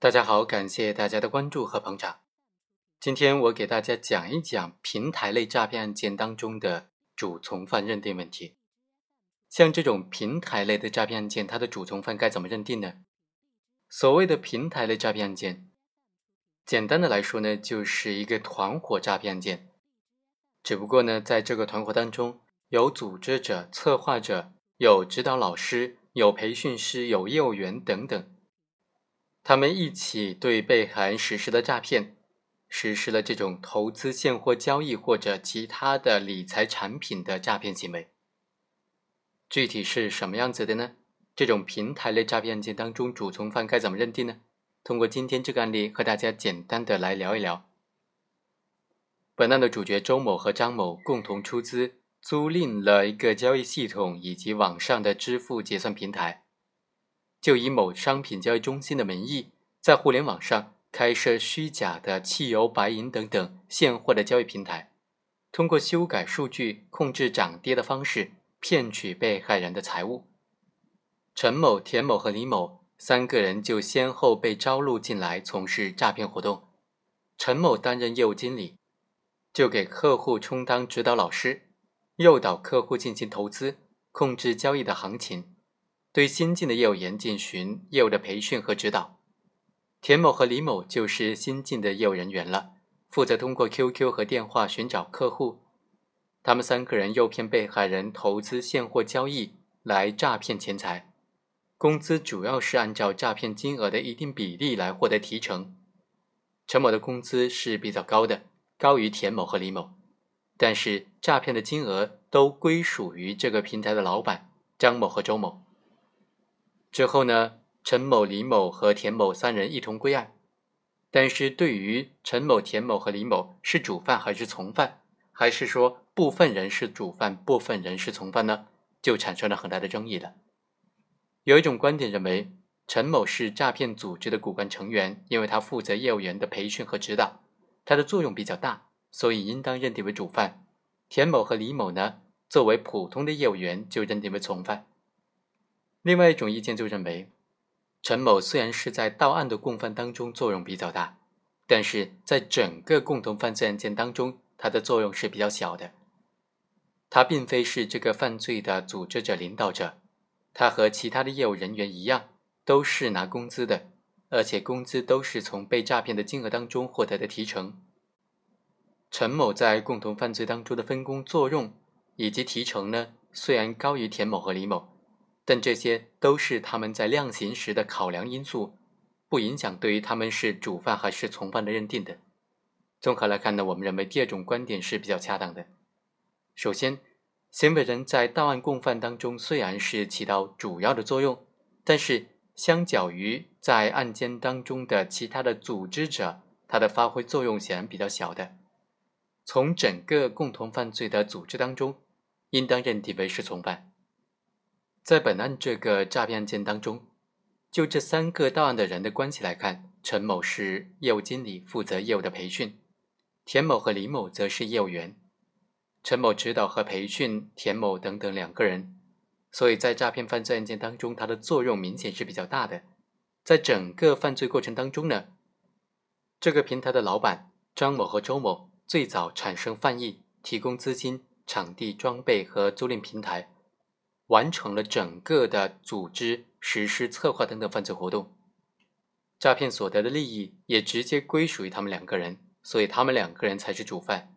大家好，感谢大家的关注和捧场。今天我给大家讲一讲平台类诈骗案件当中的主从犯认定问题。像这种平台类的诈骗案件，它的主从犯该怎么认定呢？所谓的平台类诈骗案件，简单的来说呢，就是一个团伙诈骗案件。只不过呢，在这个团伙当中，有组织者、策划者，有指导老师，有培训师，有业务员等等，他们一起对被害人实施了诈骗，实施了这种投资现货交易或者其他的理财产品的诈骗行为。具体是什么样子的呢？这种平台类诈骗案件当中，主从犯该怎么认定呢？通过今天这个案例和大家简单的来聊一聊。本案的主角周某和张某共同出资租赁了一个交易系统以及网上的支付结算平台，就以某商品交易中心的名义，在互联网上开设虚假的汽油、白银等等现货的交易平台，通过修改数据、控制涨跌的方式，骗取被害人的财物。陈某、田某和李某三个人就先后被招录进来从事诈骗活动。陈某担任业务经理。就给客户充当指导老师，诱导客户进行投资，控制交易的行情，对新进的业务员进行业务的培训和指导。田某和李某就是新进的业务人员了，负责通过 QQ 和电话寻找客户。他们三个人诱骗被害人投资现货交易来诈骗钱财，工资主要是按照诈骗金额的一定比例来获得提成。陈某的工资是比较高的。高于田某和李某，但是诈骗的金额都归属于这个平台的老板张某和周某。之后呢，陈某、李某和田某三人一同归案，但是对于陈某、田某和李某是主犯还是从犯，还是说部分人是主犯，部分人是从犯呢，就产生了很大的争议了。有一种观点认为，陈某是诈骗组织的骨干成员，因为他负责业务员的培训和指导。他的作用比较大，所以应当认定为主犯。田某和李某呢，作为普通的业务员，就认定为从犯。另外一种意见就认为，陈某虽然是在到案的共犯当中作用比较大，但是在整个共同犯罪案件当中，他的作用是比较小的。他并非是这个犯罪的组织者、领导者，他和其他的业务人员一样，都是拿工资的。而且工资都是从被诈骗的金额当中获得的提成。陈某在共同犯罪当中的分工作用以及提成呢，虽然高于田某和李某，但这些都是他们在量刑时的考量因素，不影响对于他们是主犯还是从犯的认定的。综合来看呢，我们认为第二种观点是比较恰当的。首先，行为人在到案共犯当中虽然是起到主要的作用，但是。相较于在案件当中的其他的组织者，它的发挥作用显然比较小的。从整个共同犯罪的组织当中，应当认定为是从犯。在本案这个诈骗案件当中，就这三个到案的人的关系来看，陈某是业务经理，负责业务的培训；田某和李某则是业务员，陈某指导和培训田某等等两个人。所以在诈骗犯罪案件当中，它的作用明显是比较大的。在整个犯罪过程当中呢，这个平台的老板张某和周某最早产生犯意，提供资金、场地、装备和租赁平台，完成了整个的组织、实施、策划等等犯罪活动。诈骗所得的利益也直接归属于他们两个人，所以他们两个人才是主犯。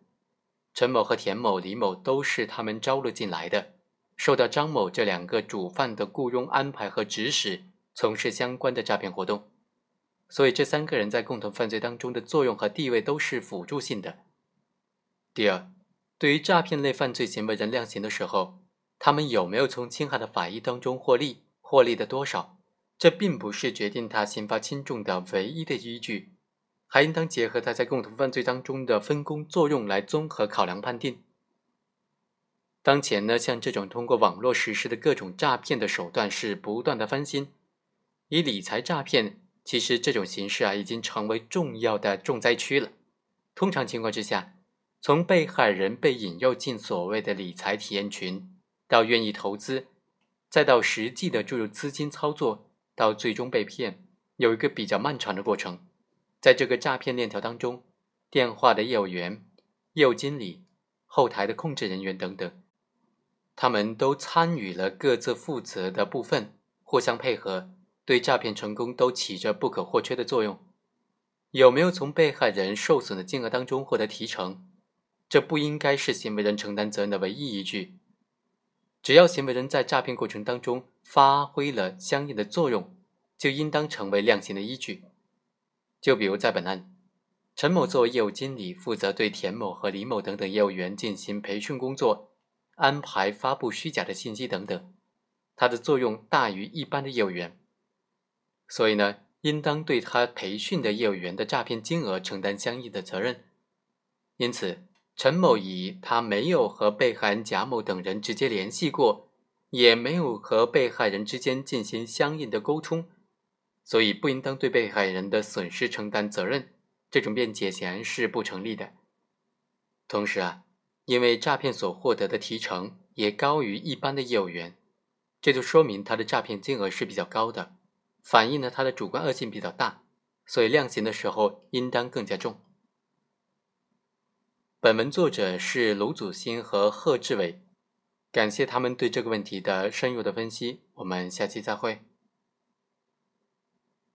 陈某和田某、李某都是他们招录进来的。受到张某这两个主犯的雇佣安排和指使，从事相关的诈骗活动，所以这三个人在共同犯罪当中的作用和地位都是辅助性的。第二，对于诈骗类犯罪行为人量刑的时候，他们有没有从侵害的法益当中获利，获利的多少，这并不是决定他刑罚轻重的唯一的依据，还应当结合他在共同犯罪当中的分工作用来综合考量判定。当前呢，像这种通过网络实施的各种诈骗的手段是不断的翻新。以理财诈骗，其实这种形式啊，已经成为重要的重灾区了。通常情况之下，从被害人被引诱进所谓的理财体验群，到愿意投资，再到实际的注入资金操作，到最终被骗，有一个比较漫长的过程，在这个诈骗链条当中，电话的业务员、业务经理、后台的控制人员等等，他们都参与了各自负责的部分，互相配合，对诈骗成功都起着不可或缺的作用。有没有从被害人受损的金额当中获得提成？这不应该是行为人承担责任的唯一依据。只要行为人在诈骗过程当中发挥了相应的作用，就应当成为量刑的依据。就比如在本案，陈某作为业务经理，负责对田某和李某等等业务员进行培训工作，安排发布虚假的信息等等，他的作用大于一般的业务员，所以呢。应当对他培训的业务员的诈骗金额承担相应的责任。因此，陈某乙他没有和被害人贾某等人直接联系过，也没有和被害人之间进行相应的沟通，所以不应当对被害人的损失承担责任。这种辩解显然是不成立的。同时啊，因为诈骗所获得的提成也高于一般的业务员，这就说明他的诈骗金额是比较高的。反映了他的主观恶性比较大，所以量刑的时候应当更加重。本文作者是卢祖新和贺志伟，感谢他们对这个问题的深入的分析。我们下期再会。